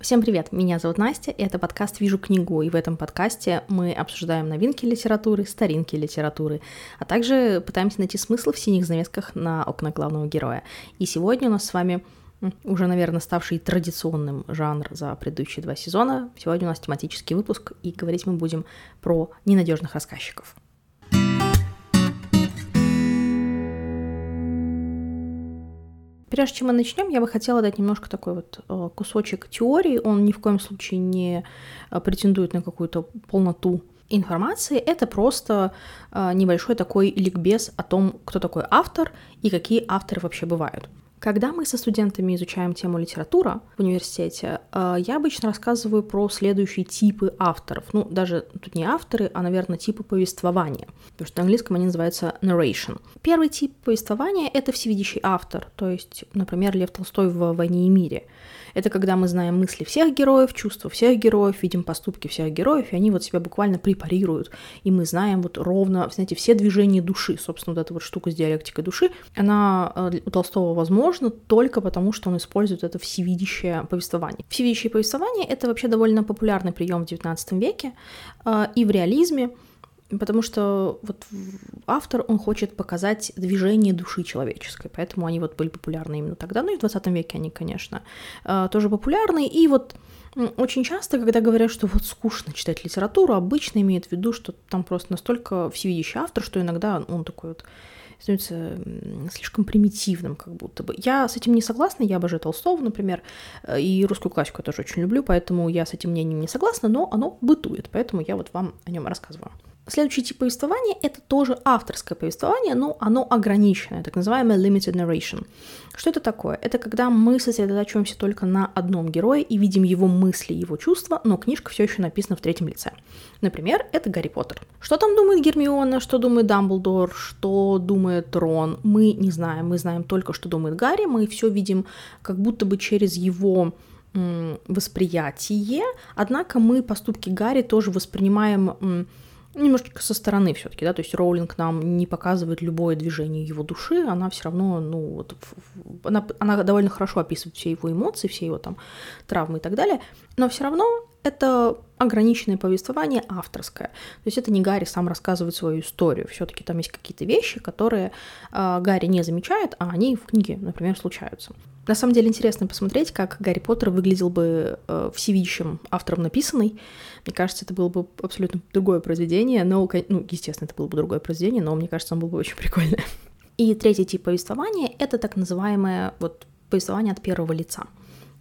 Всем привет, меня зовут Настя, и это подкаст «Вижу книгу», и в этом подкасте мы обсуждаем новинки литературы, старинки литературы, а также пытаемся найти смысл в синих занавесках на окна главного героя. И сегодня у нас с вами уже, наверное, ставший традиционным жанр за предыдущие два сезона. Сегодня у нас тематический выпуск, и говорить мы будем про ненадежных рассказчиков. Прежде чем мы начнем, я бы хотела дать немножко такой вот э, кусочек теории. Он ни в коем случае не э, претендует на какую-то полноту информации. Это просто э, небольшой такой ликбез о том, кто такой автор и какие авторы вообще бывают. Когда мы со студентами изучаем тему литература в университете, э, я обычно рассказываю про следующие типы авторов. Ну, даже тут не авторы, а, наверное, типы повествования. Потому что на английском они называются narration. Первый тип повествования — это всевидящий автор. То есть, например, Лев Толстой в «Войне и мире». Это когда мы знаем мысли всех героев, чувства всех героев, видим поступки всех героев, и они вот себя буквально препарируют. И мы знаем вот ровно, знаете, все движения души. Собственно, вот эта вот штука с диалектикой души, она э, у Толстого возможна только потому, что он использует это всевидящее повествование. Всевидящее повествование — это вообще довольно популярный прием в XIX веке, э, и в реализме, потому что вот автор, он хочет показать движение души человеческой, поэтому они вот были популярны именно тогда, ну и в 20 веке они, конечно, э, тоже популярны, и вот очень часто, когда говорят, что вот скучно читать литературу, обычно имеют в виду, что там просто настолько всевидящий автор, что иногда он такой вот становится слишком примитивным, как будто бы. Я с этим не согласна, я обожаю Толстого, например, э, и русскую классику я тоже очень люблю, поэтому я с этим мнением не согласна, но оно бытует, поэтому я вот вам о нем рассказываю. Следующий тип повествования — это тоже авторское повествование, но оно ограниченное, так называемое limited narration. Что это такое? Это когда мы сосредотачиваемся только на одном герое и видим его мысли, его чувства, но книжка все еще написана в третьем лице. Например, это Гарри Поттер. Что там думает Гермиона, что думает Дамблдор, что думает Рон, мы не знаем. Мы знаем только, что думает Гарри, мы все видим как будто бы через его восприятие, однако мы поступки Гарри тоже воспринимаем немножечко со стороны все-таки, да, то есть Роулинг нам не показывает любое движение его души, она все равно, ну, вот, она, она довольно хорошо описывает все его эмоции, все его там травмы и так далее, но все равно это ограниченное повествование авторское. То есть это не Гарри сам рассказывает свою историю. Все-таки там есть какие-то вещи, которые э, Гарри не замечает, а они в книге, например, случаются. На самом деле интересно посмотреть, как Гарри Поттер выглядел бы э, всевидящим автором написанный. Мне кажется, это было бы абсолютно другое произведение, но, ну, естественно, это было бы другое произведение, но мне кажется, он был бы очень прикольное. И третий тип повествования — это так называемое вот повествование от первого лица.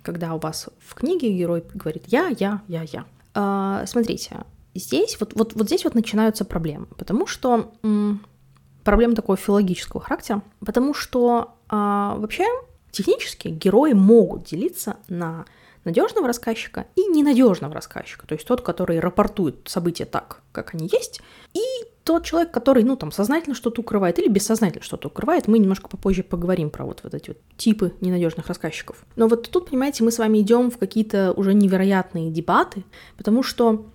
Когда у вас в книге герой говорит «я, я, я, я». Э, смотрите, здесь вот, вот, вот здесь вот начинаются проблемы, потому что м, проблема такого филологического характера, потому что э, вообще Технически герои могут делиться на надежного рассказчика и ненадежного рассказчика, то есть тот, который рапортует события так, как они есть, и тот человек, который, ну, там, сознательно что-то укрывает или бессознательно что-то укрывает. Мы немножко попозже поговорим про вот, вот эти вот типы ненадежных рассказчиков. Но вот тут, понимаете, мы с вами идем в какие-то уже невероятные дебаты, потому что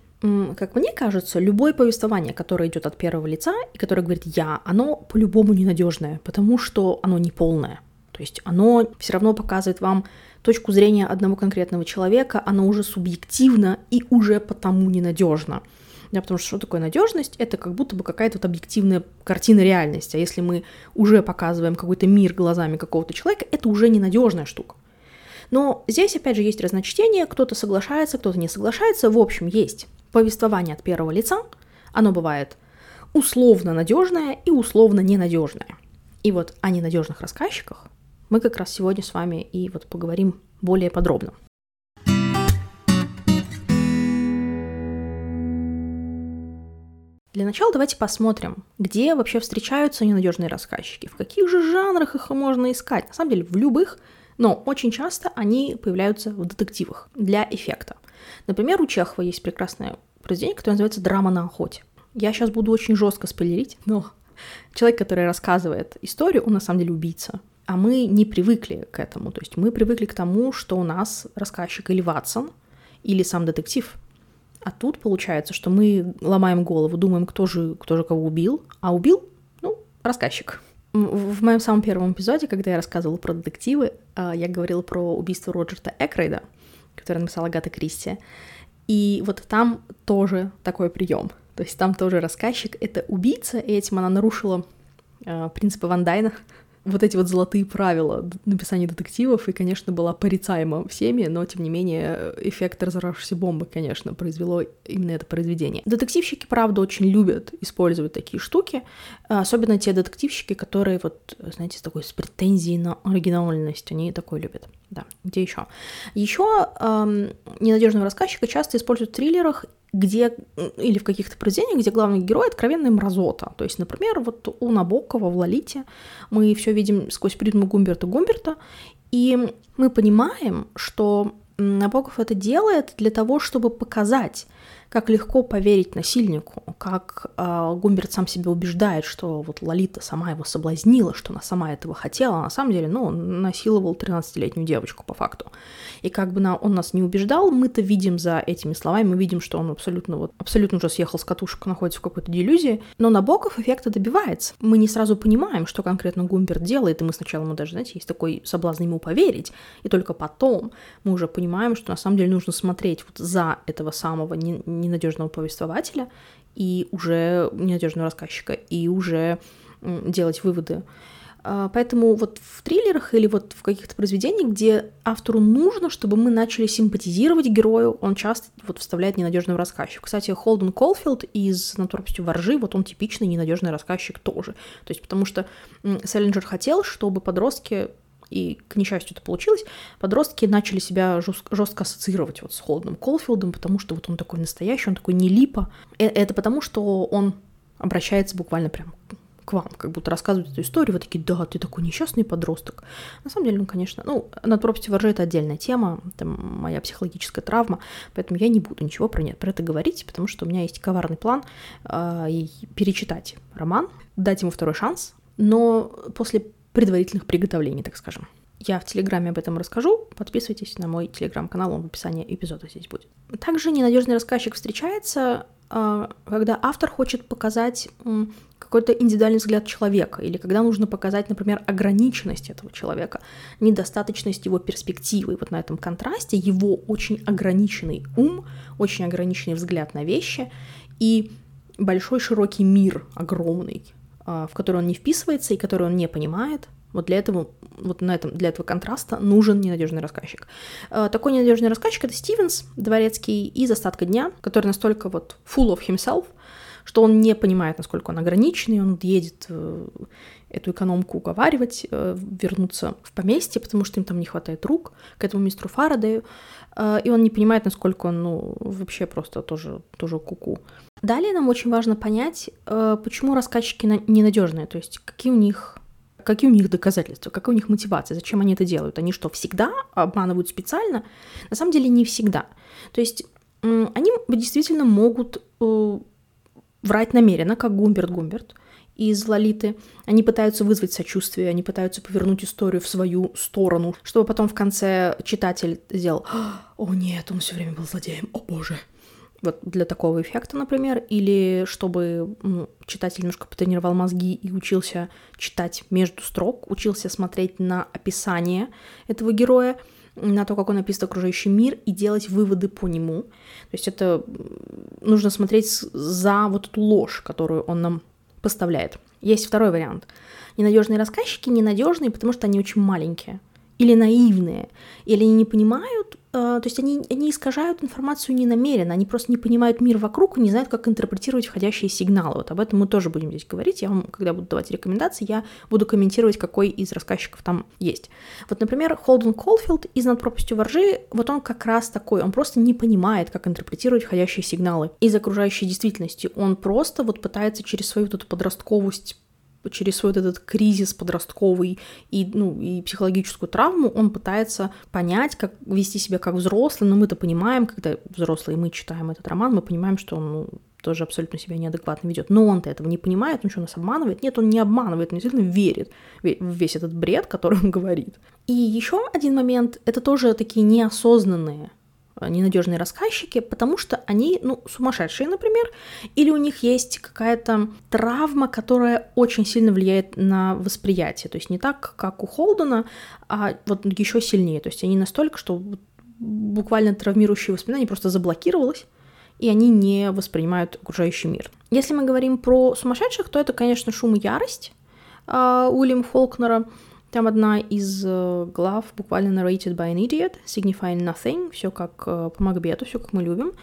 как мне кажется, любое повествование, которое идет от первого лица и которое говорит я, оно по-любому ненадежное, потому что оно не полное. То есть оно все равно показывает вам точку зрения одного конкретного человека, оно уже субъективно и уже потому ненадежно. Да, потому что что такое надежность? Это как будто бы какая-то вот объективная картина реальности. А если мы уже показываем какой-то мир глазами какого-то человека, это уже ненадежная штука. Но здесь, опять же, есть разночтение, кто-то соглашается, кто-то не соглашается. В общем, есть повествование от первого лица, оно бывает условно надежное и условно ненадежное. И вот о ненадежных рассказчиках мы как раз сегодня с вами и вот поговорим более подробно. Для начала давайте посмотрим, где вообще встречаются ненадежные рассказчики, в каких же жанрах их можно искать. На самом деле в любых, но очень часто они появляются в детективах для эффекта. Например, у Чехова есть прекрасное произведение, которое называется «Драма на охоте». Я сейчас буду очень жестко спойлерить, но человек, который рассказывает историю, он на самом деле убийца. А мы не привыкли к этому. То есть мы привыкли к тому, что у нас рассказчик или Ватсон, или сам детектив. А тут получается, что мы ломаем голову, думаем, кто же, кто же кого убил, а убил, ну, рассказчик. В моем самом первом эпизоде, когда я рассказывала про детективы, а, я говорила про убийство Роджерта Экрейда. который написала Агата Кристи. И вот там тоже такой прием. То есть там тоже рассказчик — это убийца, и этим она нарушила э, принципы Ван Дайна, вот эти вот золотые правила написания детективов, и, конечно, была порицаема всеми, но, тем не менее, эффект разорвавшейся бомбы, конечно, произвело именно это произведение. Детективщики, правда, очень любят использовать такие штуки, особенно те детективщики, которые вот, знаете, с такой с претензией на оригинальность, они такое любят. Да, где еще? Еще эм, ненадежного рассказчика часто используют в триллерах где, или в каких-то произведениях, где главный герой откровенная мразота. То есть, например, вот у Набокова в «Лолите» мы все видим сквозь призму Гумберта Гумберта, и мы понимаем, что Набоков это делает для того, чтобы показать, как легко поверить насильнику, как э, Гумберт сам себя убеждает, что вот Лолита сама его соблазнила, что она сама этого хотела, а на самом деле, ну, он насиловал 13-летнюю девочку по факту. И как бы на, он нас не убеждал, мы-то видим за этими словами, мы видим, что он абсолютно вот, абсолютно уже съехал с катушек, находится в какой-то делюзии, но Набоков эффекта добивается. Мы не сразу понимаем, что конкретно Гумберт делает, и мы сначала, ему даже, знаете, есть такой соблазн ему поверить, и только потом мы уже понимаем, что на самом деле нужно смотреть вот за этого самого не, ненадежного повествователя и уже ненадежного рассказчика, и уже делать выводы. А, поэтому вот в триллерах или вот в каких-то произведениях, где автору нужно, чтобы мы начали симпатизировать герою, он часто вот вставляет ненадежного рассказчика. Кстати, Холден Колфилд из «Натурпостью воржи», вот он типичный ненадежный рассказчик тоже. То есть потому что Селлинджер хотел, чтобы подростки и, к несчастью, это получилось, подростки начали себя жестко, жестко ассоциировать вот с Холденом Колфилдом, потому что вот он такой настоящий, он такой не липа. Э, это потому, что он обращается буквально прям к вам, как будто рассказывает эту историю, вы такие, да, ты такой несчастный подросток. На самом деле, ну, конечно, ну, над пропастью воржи это отдельная тема, это моя психологическая травма, поэтому я не буду ничего про, нет, про это говорить, потому что у меня есть коварный план э, перечитать роман, дать ему второй шанс, но после предварительных приготовлений, так скажем. Я в Телеграме об этом расскажу. Подписывайтесь на мой Телеграм-канал, он в описании эпизода здесь будет. Также ненадежный рассказчик встречается, а, когда автор хочет показать какой-то индивидуальный взгляд человека, или когда нужно показать, например, ограниченность этого человека, недостаточность его перспективы. И вот на этом контрасте его очень ограниченный ум, очень ограниченный взгляд на вещи и большой широкий мир, огромный, в который он не вписывается и который он не понимает. Вот для этого, вот на этом, для этого контраста нужен ненадежный рассказчик. А, такой ненадежный рассказчик это Стивенс, дворецкий из остатка дня, который настолько вот full of himself, что он не понимает, насколько он ограниченный, он едет э, эту экономку уговаривать, э, вернуться в поместье, потому что им там не хватает рук к этому мистеру Фарадею, э, и он не понимает, насколько он, ну, вообще просто тоже, тоже куку. -ку. Далее нам очень важно понять, э, почему рассказчики ненадежные, то есть какие у них какие у них доказательства, какая у них мотивация, зачем они это делают. Они что, всегда обманывают специально? На самом деле не всегда. То есть они действительно могут э, врать намеренно, как Гумберт Гумберт из Лолиты. Они пытаются вызвать сочувствие, они пытаются повернуть историю в свою сторону, чтобы потом в конце читатель сделал «О нет, он все время был злодеем, о боже!» вот для такого эффекта, например, или чтобы ну, читатель немножко потренировал мозги и учился читать между строк, учился смотреть на описание этого героя, на то, как он описывает окружающий мир, и делать выводы по нему. То есть это нужно смотреть за вот эту ложь, которую он нам поставляет. Есть второй вариант. Ненадежные рассказчики ненадежные, потому что они очень маленькие или наивные, или они не понимают, э, то есть они, они искажают информацию не намеренно, они просто не понимают мир вокруг и не знают, как интерпретировать входящие сигналы. Вот об этом мы тоже будем здесь говорить. Я вам, когда буду давать рекомендации, я буду комментировать, какой из рассказчиков там есть. Вот, например, Холден Колфилд из «Над пропастью воржи», вот он как раз такой, он просто не понимает, как интерпретировать входящие сигналы из окружающей действительности. Он просто вот пытается через свою вот эту подростковость через свой вот этот кризис подростковый и, ну, и психологическую травму, он пытается понять, как вести себя как взрослый, но мы-то понимаем, когда взрослые мы читаем этот роман, мы понимаем, что он ну, тоже абсолютно себя неадекватно ведет. Но он-то этого не понимает, он что, нас обманывает? Нет, он не обманывает, он действительно верит в весь этот бред, который он говорит. И еще один момент, это тоже такие неосознанные ненадежные рассказчики, потому что они, ну, сумасшедшие, например, или у них есть какая-то травма, которая очень сильно влияет на восприятие. То есть не так, как у Холдена, а вот еще сильнее. То есть они настолько, что буквально травмирующие воспоминания просто заблокировалось, и они не воспринимают окружающий мир. Если мы говорим про сумасшедших, то это, конечно, шум и ярость э, Уильям Фолкнера. Там одна из э, глав буквально narrated by an idiot, signifying nothing, все как э, по Макбету, все как мы любим.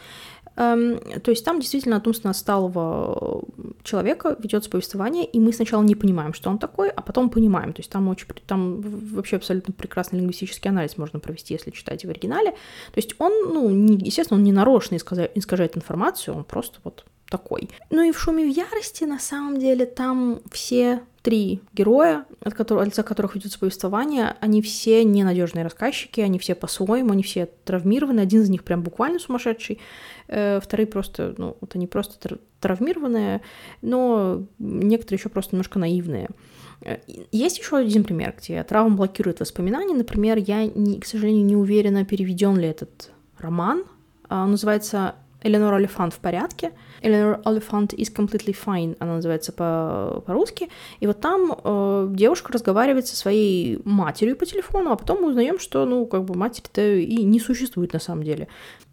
Эм, то есть там действительно от умственно отсталого человека ведется повествование, и мы сначала не понимаем, что он такой, а потом понимаем. То есть там очень там вообще абсолютно прекрасный лингвистический анализ можно провести, если читать в оригинале. То есть он, ну, не, естественно, он не нарочно искажает, искажает информацию, он просто вот такой. Ну и в шуме в ярости, на самом деле, там все три героя, от, которых, от лица которых ведется повествование, они все ненадежные рассказчики, они все по-своему, они все травмированы. Один из них прям буквально сумасшедший, э, вторые просто, ну, вот они просто травмированные, но некоторые еще просто немножко наивные. Э, есть еще один пример, где травма блокирует воспоминания. Например, я, не, к сожалению, не уверена, переведен ли этот роман. А, он называется Эленор Олифант в порядке. Эленор Олифант is completely fine, она называется по- по-русски. И вот там э, девушка разговаривает со своей матерью по телефону, а потом мы узнаем, что, ну, как бы матери-то и не существует на самом деле.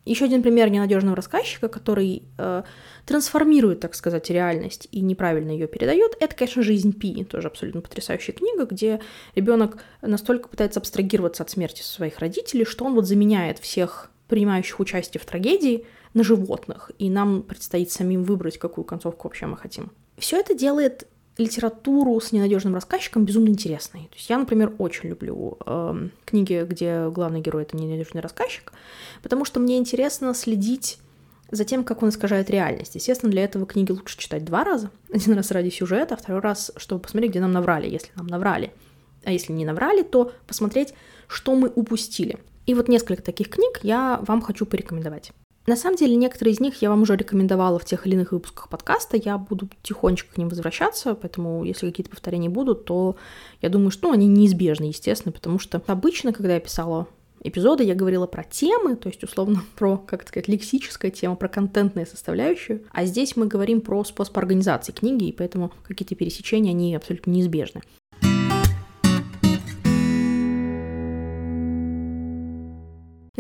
Еще один пример ненадежного рассказчика, который э, трансформирует, так сказать, реальность и неправильно ее передает, это, конечно, жизнь Пи, тоже абсолютно потрясающая книга, где ребенок настолько пытается абстрагироваться от смерти своих родителей, что он вот заменяет всех принимающих участие в трагедии на животных, и нам предстоит самим выбрать, какую концовку вообще мы хотим. Все это делает литературу с ненадежным рассказчиком безумно интересной. То есть я, например, очень люблю э, книги, где главный герой это ненадежный рассказчик, потому что мне интересно следить за тем, как он искажает реальность. Естественно, для этого книги лучше читать два раза. Один раз ради сюжета, а второй раз, чтобы посмотреть, где нам наврали, если нам наврали. А если не наврали, то посмотреть, что мы упустили. И вот несколько таких книг я вам хочу порекомендовать. На самом деле, некоторые из них я вам уже рекомендовала в тех или иных выпусках подкаста. Я буду тихонечко к ним возвращаться, поэтому если какие-то повторения будут, то я думаю, что ну, они неизбежны, естественно, потому что обычно, когда я писала эпизоды, я говорила про темы, то есть, условно, про, как сказать, лексическая тема, про контентную составляющую, а здесь мы говорим про способ организации книги, и поэтому какие-то пересечения, они абсолютно неизбежны.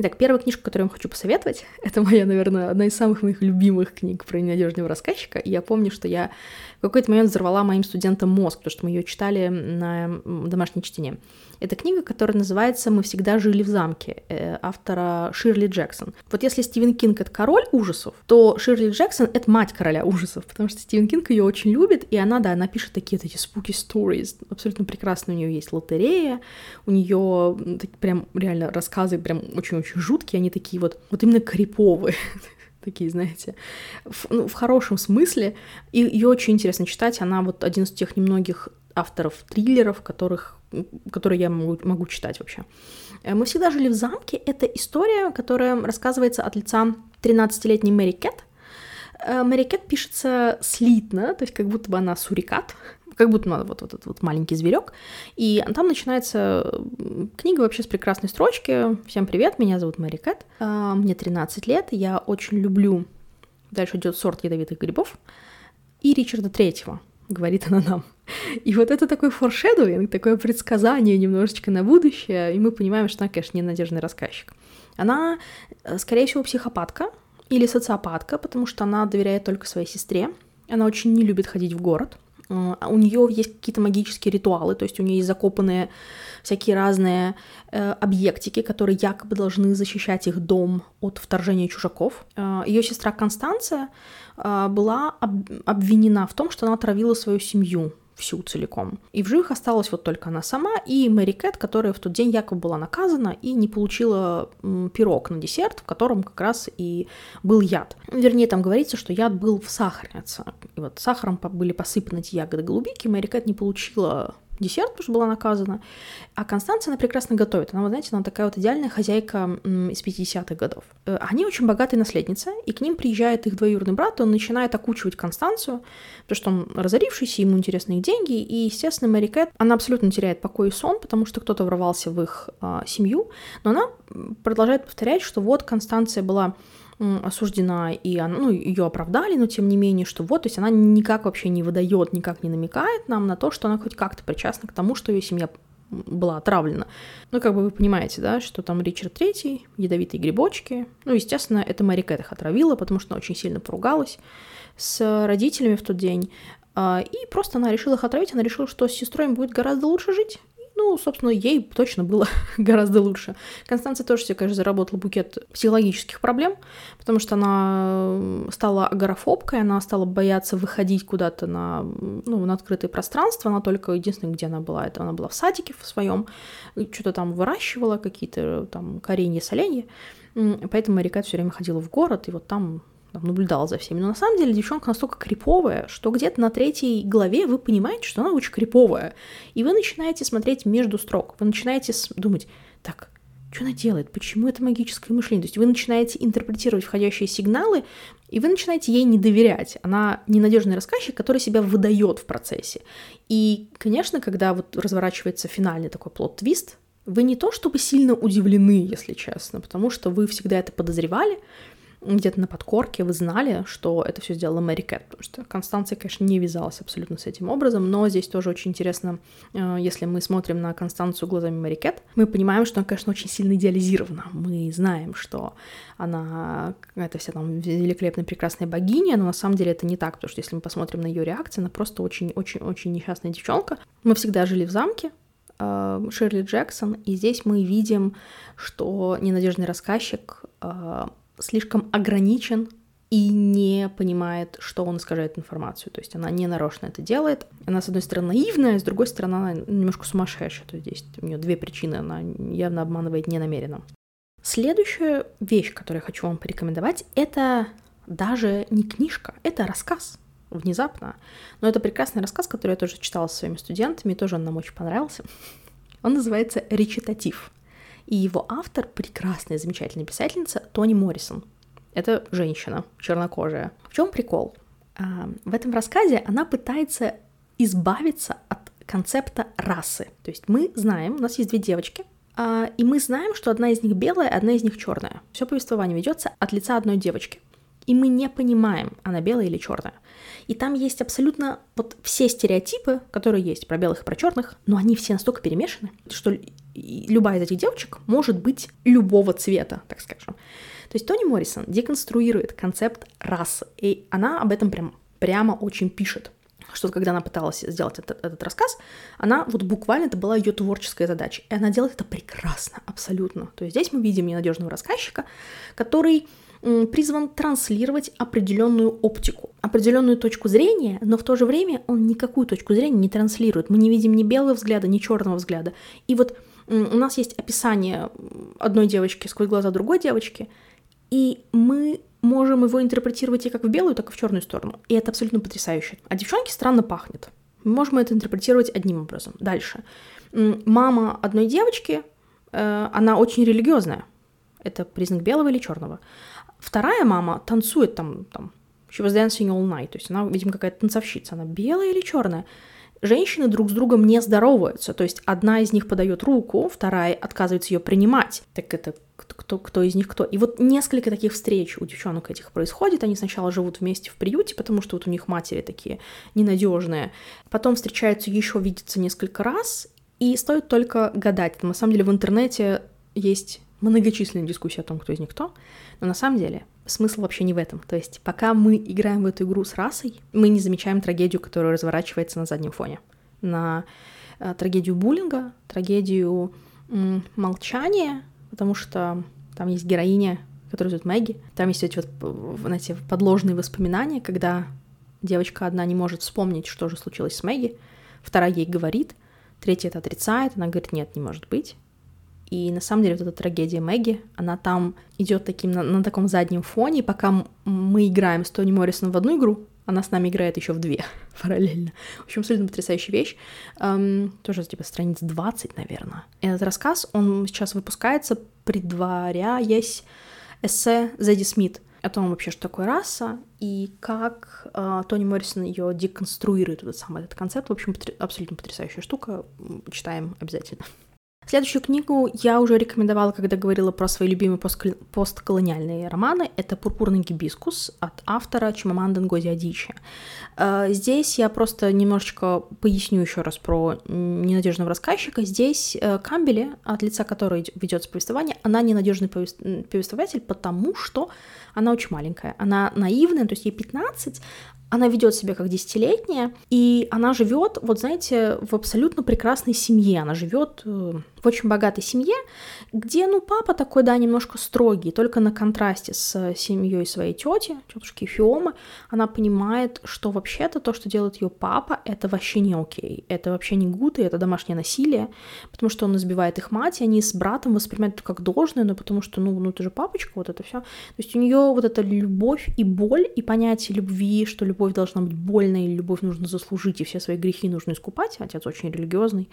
Итак, первая книжка, которую я вам хочу посоветовать, это моя, наверное, одна из самых моих любимых книг про ненадежного рассказчика. И я помню, что я в какой-то момент взорвала моим студентам мозг, потому что мы ее читали на домашнее чтение. Это книга, которая называется «Мы всегда жили в замке» э, автора Ширли Джексон. Вот если Стивен Кинг — это король ужасов, то Ширли Джексон — это мать короля ужасов, потому что Стивен Кинг ее очень любит, и она, да, она пишет такие эти spooky stories. Абсолютно прекрасно у нее есть лотерея, у нее прям реально рассказы прям очень-очень жуткие, они такие вот, вот именно криповые такие, знаете, в, ну, в хорошем смысле. И ее очень интересно читать. Она вот один из тех немногих авторов триллеров, которых которые я могу, могу читать вообще. Э, «Мы всегда жили в замке» — это история, которая рассказывается от лица 13-летней Мэри Кэт. Э, Мэри Кэт пишется слитно, то есть как будто бы она сурикат, как будто она вот, вот этот вот маленький зверек. И там начинается книга вообще с прекрасной строчки. Всем привет, меня зовут Мэри Кэт, э, мне 13 лет, я очень люблю... Дальше идет сорт ядовитых грибов. И Ричарда Третьего, говорит она нам. И вот это такой форшедуинг, такое предсказание немножечко на будущее, и мы понимаем, что она, конечно, ненадежный рассказчик. Она, э, скорее всего, психопатка или социопатка, потому что она доверяет только своей сестре. Она очень не любит ходить в город. Э, у нее есть какие-то магические ритуалы, то есть у нее есть закопанные всякие разные э, объектики, которые якобы должны защищать их дом от вторжения чужаков. Э, ее сестра Констанция э, была об- обвинена в том, что она отравила свою семью всю целиком. И в живых осталась вот только она сама и Мэри Кэт, которая в тот день якобы была наказана и не получила пирог на десерт, в котором как раз и был яд. Вернее, там говорится, что яд был в сахарнице. И вот сахаром были посыпаны эти ягоды голубики, Мэри Кэт не получила десерт, потому что была наказана. А Констанция, она прекрасно готовит. Она, вы знаете, она такая вот идеальная хозяйка из 50-х годов. Э, они очень богатые наследницы, и к ним приезжает их двоюродный брат, он начинает окучивать Констанцию, потому что он разорившийся, ему интересны их деньги, и, естественно, Мэри Кэт, она абсолютно теряет покой и сон, потому что кто-то ворвался в их а, семью, но она продолжает повторять, что вот Констанция была осуждена, и она, ну, ее оправдали, но тем не менее, что вот, то есть она никак вообще не выдает, никак не намекает нам на то, что она хоть как-то причастна к тому, что ее семья была отравлена. Ну, как бы вы понимаете, да, что там Ричард Третий, ядовитые грибочки. Ну, естественно, это Мэри Кэт их отравила, потому что она очень сильно поругалась с родителями в тот день. А, и просто она решила их отравить, она решила, что с сестрой им будет гораздо лучше жить. Ну, собственно, ей точно было гораздо лучше. Констанция тоже себе, конечно, заработала букет психологических проблем, потому что она стала агорафобкой, она стала бояться выходить куда-то на, ну, на открытое пространство. Она только единственное, где она была, это она была в садике в своем, что-то там выращивала, какие-то там коренья, соленья. Поэтому Рикат все время ходила в город, и вот там там, наблюдала за всеми. Но на самом деле девчонка настолько криповая, что где-то на третьей главе вы понимаете, что она очень криповая. И вы начинаете смотреть между строк. Вы начинаете думать, так, что она делает, почему это магическое мышление. То есть вы начинаете интерпретировать входящие сигналы, и вы начинаете ей не доверять. Она ненадежный рассказчик, который себя выдает в процессе. И, конечно, когда вот разворачивается финальный такой плод-твист, вы не то чтобы сильно удивлены, если честно, потому что вы всегда это подозревали, где-то на подкорке вы знали, что это все сделала Мэри Кэт, потому что Констанция, конечно, не вязалась абсолютно с этим образом, но здесь тоже очень интересно, э, если мы смотрим на Констанцию глазами Мэри Кэт, мы понимаем, что она, конечно, очень сильно идеализирована. Мы знаем, что она это вся там великолепная, прекрасная богиня, но на самом деле это не так, потому что если мы посмотрим на ее реакцию, она просто очень-очень-очень несчастная девчонка. Мы всегда жили в замке, э, Ширли Джексон, и здесь мы видим, что ненадежный рассказчик э, слишком ограничен и не понимает, что он искажает информацию. То есть она не нарочно это делает. Она, с одной стороны, наивная, с другой стороны, она немножко сумасшедшая. То есть здесь у нее две причины. Она явно обманывает ненамеренно. Следующая вещь, которую я хочу вам порекомендовать, это даже не книжка, это рассказ внезапно. Но это прекрасный рассказ, который я тоже читала со своими студентами, тоже он нам очень понравился. Он называется «Речитатив». И его автор — прекрасная, замечательная писательница Тони Моррисон. Это женщина, чернокожая. В чем прикол? А, в этом рассказе она пытается избавиться от концепта расы. То есть мы знаем, у нас есть две девочки, а, и мы знаем, что одна из них белая, одна из них черная. Все повествование ведется от лица одной девочки. И мы не понимаем, она белая или черная. И там есть абсолютно вот все стереотипы, которые есть про белых и про черных, но они все настолько перемешаны, что любая из этих девочек может быть любого цвета, так скажем. То есть Тони Моррисон деконструирует концепт расы, и она об этом прям, прямо очень пишет что когда она пыталась сделать этот, этот рассказ, она вот буквально это была ее творческая задача, и она делает это прекрасно, абсолютно. То есть здесь мы видим ненадежного рассказчика, который призван транслировать определенную оптику, определенную точку зрения, но в то же время он никакую точку зрения не транслирует. Мы не видим ни белого взгляда, ни черного взгляда. И вот у нас есть описание одной девочки сквозь глаза другой девочки, и мы можем его интерпретировать и как в белую, так и в черную сторону. И это абсолютно потрясающе. А девчонке странно пахнет. Мы можем это интерпретировать одним образом. Дальше. Мама одной девочки, э, она очень религиозная. Это признак белого или черного. Вторая мама танцует там, там, she was dancing all night, то есть она, видимо, какая-то танцовщица, она белая или черная. Женщины друг с другом не здороваются, то есть одна из них подает руку, вторая отказывается ее принимать. Так это кто, кто из них кто. И вот несколько таких встреч у девчонок этих происходит. Они сначала живут вместе в приюте, потому что вот у них матери такие ненадежные. Потом встречаются еще, видятся несколько раз. И стоит только гадать. На самом деле в интернете есть многочисленные дискуссии о том, кто из них кто. Но на самом деле смысл вообще не в этом. То есть пока мы играем в эту игру с расой, мы не замечаем трагедию, которая разворачивается на заднем фоне. На э, трагедию буллинга, трагедию м, молчания, потому что там есть героиня, которая зовут Мэгги. Там есть эти вот, знаете, подложные воспоминания, когда девочка одна не может вспомнить, что же случилось с Мэгги, вторая ей говорит, третья это отрицает, она говорит, нет, не может быть. И на самом деле вот эта трагедия Мэгги, она там идет таким на, на таком заднем фоне, пока мы играем с Тони Моррисоном в одну игру, она с нами играет еще в две параллельно. В общем, абсолютно потрясающая вещь. Эм, тоже типа страниц 20, наверное. Этот рассказ, он сейчас выпускается, предваряясь эссе Зэдди Смит о том вообще, что такое раса, и как э, Тони Моррисон ее деконструирует, этот самый этот концепт. В общем, потр... абсолютно потрясающая штука. Читаем обязательно. Следующую книгу я уже рекомендовала, когда говорила про свои любимые постколониальные романы. Это «Пурпурный гибискус» от автора Чимаманды Ngozi Адичи. Э, здесь я просто немножечко поясню еще раз про ненадежного рассказчика. Здесь э, Камбели, от лица которой ведется повествование, она ненадежный повествователь, потому что она очень маленькая. Она наивная, то есть ей 15, она ведет себя как десятилетняя, и она живет, вот знаете, в абсолютно прекрасной семье. Она живет э, в очень богатой семье, где, ну, папа такой, да, немножко строгий, только на контрасте с семьей своей тети, тетушки Фиомы, она понимает, что вообще-то то, что делает ее папа, это вообще не окей, это вообще не гуд, и это домашнее насилие, потому что он избивает их мать, и они с братом воспринимают это как должное, но потому что, ну, ну ты же папочка, вот это все. То есть у нее вот эта любовь и боль, и понятие любви, что любовь должна быть больной, и любовь нужно заслужить, и все свои грехи нужно искупать, отец очень религиозный,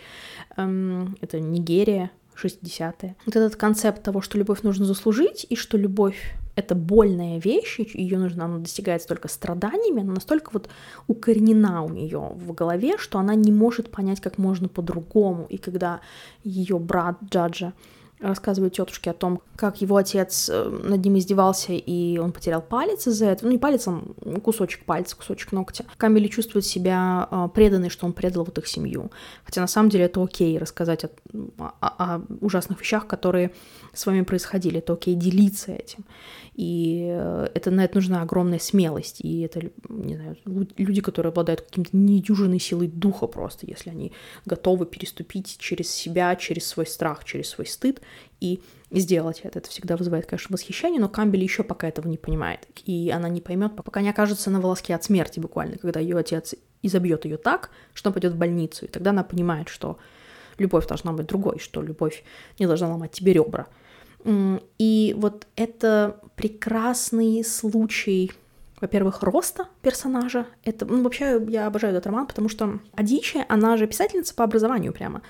эм, это не гей, Нигерия, 60-е. Вот этот концепт того, что любовь нужно заслужить, и что любовь — это больная вещь, ее нужно, она достигается только страданиями, она настолько вот укоренена у нее в голове, что она не может понять, как можно по-другому. И когда ее брат Джаджа рассказывает тетушке о том, как его отец э, над ним издевался, и он потерял палец из-за этого. Ну, не палец, а кусочек пальца, кусочек ногтя. Камили чувствует себя э, преданной, что он предал вот их семью. Хотя на самом деле это окей рассказать о, о, о ужасных вещах, которые с вами происходили. Это окей делиться этим. И э, это, на это нужна огромная смелость. И это, не знаю, люди, которые обладают каким-то недюжиной силой духа просто, если они готовы переступить через себя, через свой страх, через свой стыд и сделать это. Это всегда вызывает, конечно, восхищение, но Камбель еще пока этого не понимает. И она не поймет, пока не окажется на волоске от смерти буквально, когда ее отец изобьет ее так, что пойдет в больницу. И тогда она понимает, что любовь должна быть другой, что любовь не должна ломать тебе ребра. И вот это прекрасный случай, во-первых, роста персонажа. Это, ну, вообще, я обожаю этот роман, потому что Адичи, она же писательница по образованию прямо.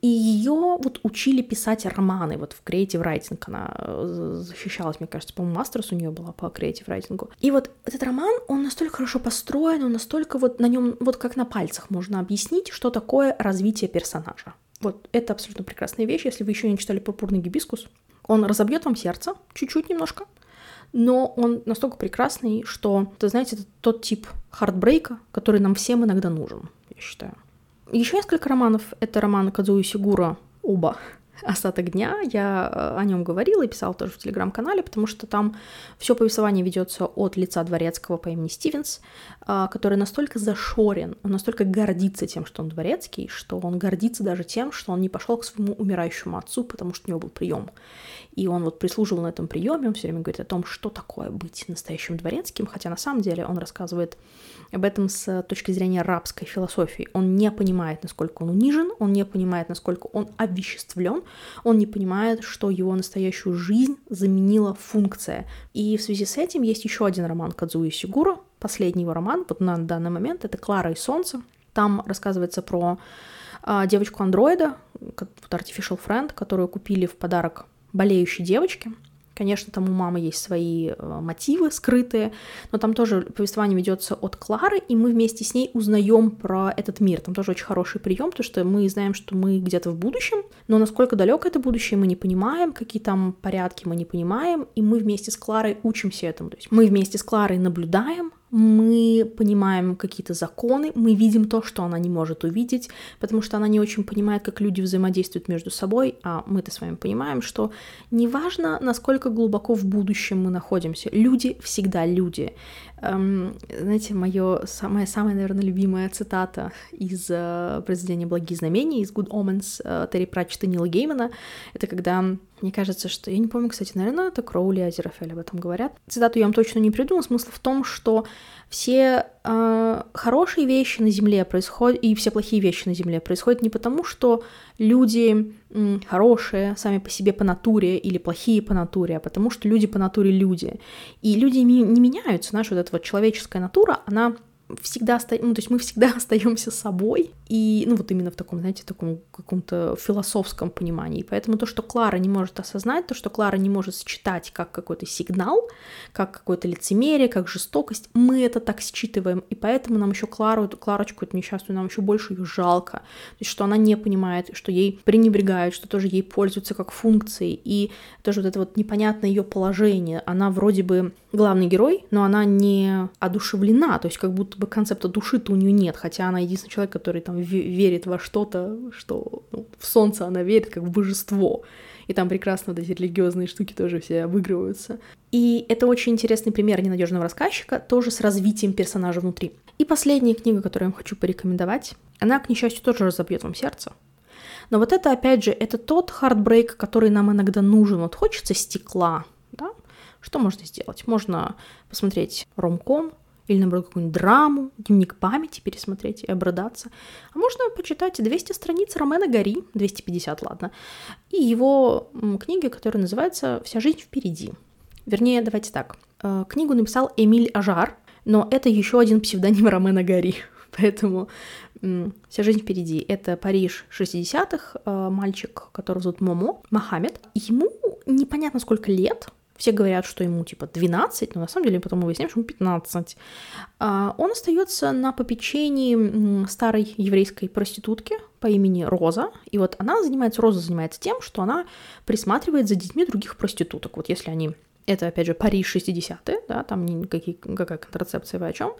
И ее вот учили писать романы, вот в Creative Writing она э, защищалась, мне кажется, по-моему, masters у нее была по Creative Writing. И вот этот роман, он настолько хорошо построен, он настолько вот на нем, вот как на пальцах можно объяснить, что такое развитие персонажа. Вот это абсолютно прекрасная вещь, если вы еще не читали «Пурпурный гибискус», он разобьет вам сердце, чуть-чуть немножко, но он настолько прекрасный, что, вы знаете, это тот тип heartbreak а, который нам всем иногда нужен, я считаю. Еще несколько романов. Это роман Кадзуи Сигура «Оба остаток дня. Я э, о нем говорила и писала тоже в телеграм-канале, потому что там все повествование ведется от лица дворецкого по имени Стивенс, э, который настолько зашорен, он настолько гордится тем, что он дворецкий, что он гордится даже тем, что он не пошел к своему умирающему отцу, потому что у него был прием. И он вот прислуживал на этом приеме, он все время говорит о том, что такое быть настоящим дворецким, хотя на самом деле он рассказывает об этом с точки зрения рабской философии. Он не понимает, насколько он унижен, он не понимает, насколько он обвеществлен, он не понимает, что его настоящую жизнь заменила функция. И в связи с этим есть еще один роман Кадзуи Сигура, последний его роман, вот на данный момент, это «Клара и солнце». Там рассказывается про а, девочку-андроида, вот Artificial Friend, которую купили в подарок болеющей девочке – Конечно, там у мамы есть свои э, мотивы скрытые, но там тоже повествование ведется от Клары, и мы вместе с ней узнаем про этот мир. Там тоже очень хороший прием, потому что мы знаем, что мы где-то в будущем, но насколько далеко это будущее, мы не понимаем, какие там порядки мы не понимаем, и мы вместе с Кларой учимся этому. То есть мы вместе с Кларой наблюдаем, мы понимаем какие-то законы, мы видим то, что она не может увидеть, потому что она не очень понимает, как люди взаимодействуют между собой, а мы-то с вами понимаем, что неважно, насколько глубоко в будущем мы находимся, люди всегда люди. Эм, знаете, моё, самая, самая, наверное, любимая цитата из э, произведения «Благие знамения», из «Good Omens» э, Терри Пратчета Нила Геймана, это когда мне кажется, что... Я не помню, кстати, наверное, это Кроули и Азерафель об этом говорят. Цитату я вам точно не придумала. Смысл в том, что все э, хорошие вещи на Земле происходят, и все плохие вещи на Земле происходят не потому, что люди м, хорошие сами по себе по натуре или плохие по натуре, а потому что люди по натуре люди. И люди не, не меняются. Наша вот вот человеческая натура, она всегда остаем, ну, то есть мы всегда остаемся собой, и, ну, вот именно в таком, знаете, таком каком-то философском понимании. Поэтому то, что Клара не может осознать, то, что Клара не может считать как какой-то сигнал, как какое-то лицемерие, как жестокость, мы это так считываем, и поэтому нам еще Клару, эту Кларочку, эту несчастную, нам еще больше ее жалко, то есть что она не понимает, что ей пренебрегают, что тоже ей пользуются как функцией, и тоже вот это вот непонятное ее положение, она вроде бы главный герой, но она не одушевлена, то есть как будто бы концепта души-то у нее нет, хотя она единственный человек, который там верит во что-то, что ну, в солнце она верит как в божество. И там прекрасно вот эти религиозные штуки тоже все обыгрываются. И это очень интересный пример ненадежного рассказчика, тоже с развитием персонажа внутри. И последняя книга, которую я вам хочу порекомендовать, она, к несчастью, тоже разобьет вам сердце. Но вот это, опять же, это тот хардбрейк, который нам иногда нужен. Вот хочется стекла, да? Что можно сделать? Можно посмотреть ромком, или, наоборот, какую-нибудь драму, дневник памяти пересмотреть и обрадаться. А можно почитать 200 страниц Ромена Гори, 250, ладно, и его книги, которая называется «Вся жизнь впереди». Вернее, давайте так. Э, книгу написал Эмиль Ажар, но это еще один псевдоним Ромена Гори. Поэтому «Вся жизнь впереди» — это Париж 60-х, э, мальчик, которого зовут Момо, Мохаммед. Ему непонятно сколько лет, все говорят, что ему типа 12, но на самом деле потом мы выясняем, что ему 15. А, он остается на попечении старой еврейской проститутки по имени Роза. И вот она занимается, Роза занимается тем, что она присматривает за детьми других проституток. Вот если они это, опять же, Париж 60-е, да, там никакие, какая контрацепция, вы о чем.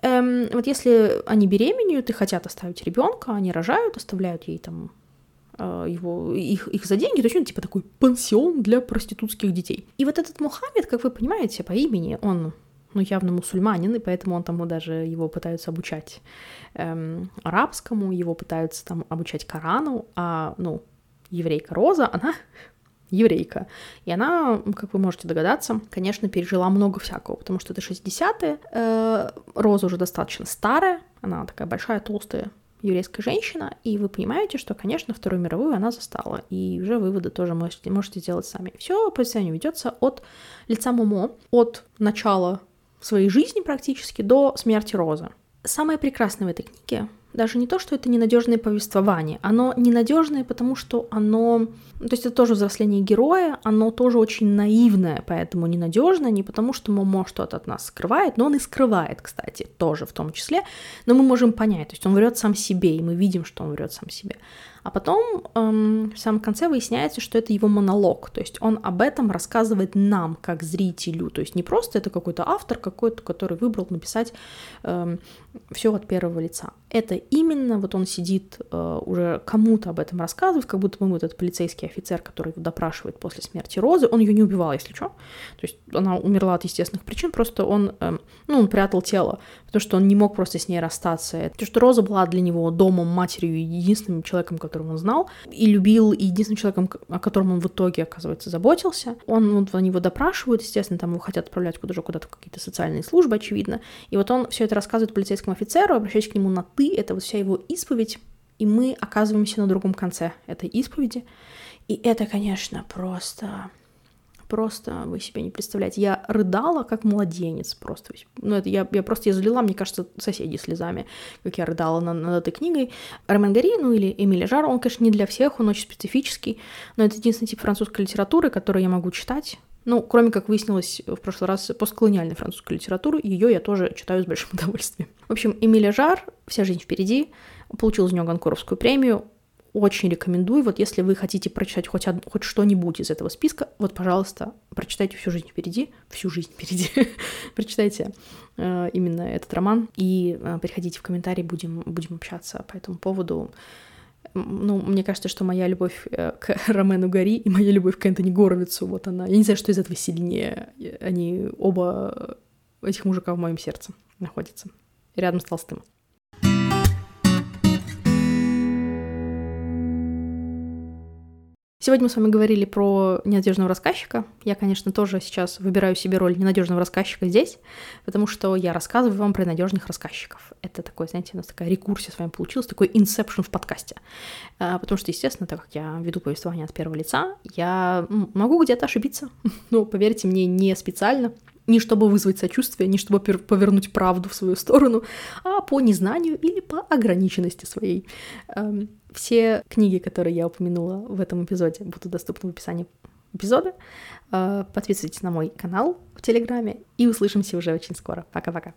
Эм, вот если они беременеют и хотят оставить ребенка, они рожают, оставляют ей там его, их, их за деньги, то есть он типа такой пансион для проститутских детей. И вот этот Мухаммед, как вы понимаете, по имени, он ну, явно мусульманин, и поэтому он там даже его пытаются обучать эм, арабскому, его пытаются там обучать Корану, а, ну, еврейка Роза, она еврейка. И она, как вы можете догадаться, конечно, пережила много всякого, потому что это 60-е, э, Роза уже достаточно старая, она такая большая, толстая, еврейская женщина, и вы понимаете, что, конечно, Вторую мировую она застала, и уже выводы тоже можете, можете сделать сами. Все повествование ведется от лица Момо, от начала своей жизни практически до смерти Розы. Самое прекрасное в этой книге даже не то, что это ненадежное повествование, оно ненадежное, потому что оно, то есть это тоже взросление героя, оно тоже очень наивное, поэтому ненадежное, не потому что Момо что-то от нас скрывает, но он и скрывает, кстати, тоже в том числе, но мы можем понять, то есть он врет сам себе, и мы видим, что он врет сам себе. А потом эм, в самом конце выясняется, что это его монолог, то есть он об этом рассказывает нам, как зрителю, то есть не просто это какой-то автор какой-то, который выбрал написать эм, все от первого лица. Это именно вот он сидит э, уже кому-то об этом рассказывает, как будто бы этот полицейский офицер, который его допрашивает после смерти Розы, он ее не убивал, если что, то есть она умерла от естественных причин, просто он, эм, ну, он прятал тело, потому что он не мог просто с ней расстаться. То, что Роза была для него домом, матерью, единственным человеком, которого он знал, и любил, и единственным человеком, о котором он в итоге, оказывается, заботился. Он, вот, они его допрашивают, естественно, там его хотят отправлять куда-то, куда-то какие-то социальные службы, очевидно. И вот он все это рассказывает полицейскому офицеру, обращаясь к нему на «ты», это вот вся его исповедь, и мы оказываемся на другом конце этой исповеди. И это, конечно, просто просто вы себе не представляете. Я рыдала, как младенец просто. Ну, это я, я просто я залила, мне кажется, соседи слезами, как я рыдала над, над этой книгой. Ромен Гари, ну или Эмили Жар, он, конечно, не для всех, он очень специфический, но это единственный тип французской литературы, который я могу читать. Ну, кроме как выяснилось в прошлый раз, постколониальной французской литературы, ее я тоже читаю с большим удовольствием. В общем, Эмилия Жар «Вся жизнь впереди», получил за нее Ганкоровскую премию, очень рекомендую. Вот если вы хотите прочитать хоть, од... хоть что-нибудь из этого списка, вот, пожалуйста, прочитайте всю жизнь впереди, всю жизнь впереди, прочитайте э, именно этот роман и э, приходите в комментарии, будем, будем общаться по этому поводу. Ну, мне кажется, что моя любовь э, к Ромену Гори и моя любовь к Энтони Горовицу, вот она. Я не знаю, что из этого сильнее. Они оба этих мужика в моем сердце находятся. Рядом с Толстым. Сегодня мы с вами говорили про ненадежного рассказчика. Я, конечно, тоже сейчас выбираю себе роль ненадежного рассказчика здесь, потому что я рассказываю вам про надежных рассказчиков. Это такой, знаете, у нас такая рекурсия с вами получилась, такой инсепшн в подкасте. А, потому что, естественно, так как я веду повествование от первого лица, я могу где-то ошибиться, но, поверьте мне, не специально. Не чтобы вызвать сочувствие, не чтобы повернуть правду в свою сторону, а по незнанию или по ограниченности своей. Эм, все книги, которые я упомянула в этом эпизоде, будут доступны в описании эпизода. Э, подписывайтесь на мой канал в Телеграме и услышимся уже очень скоро. Пока-пока.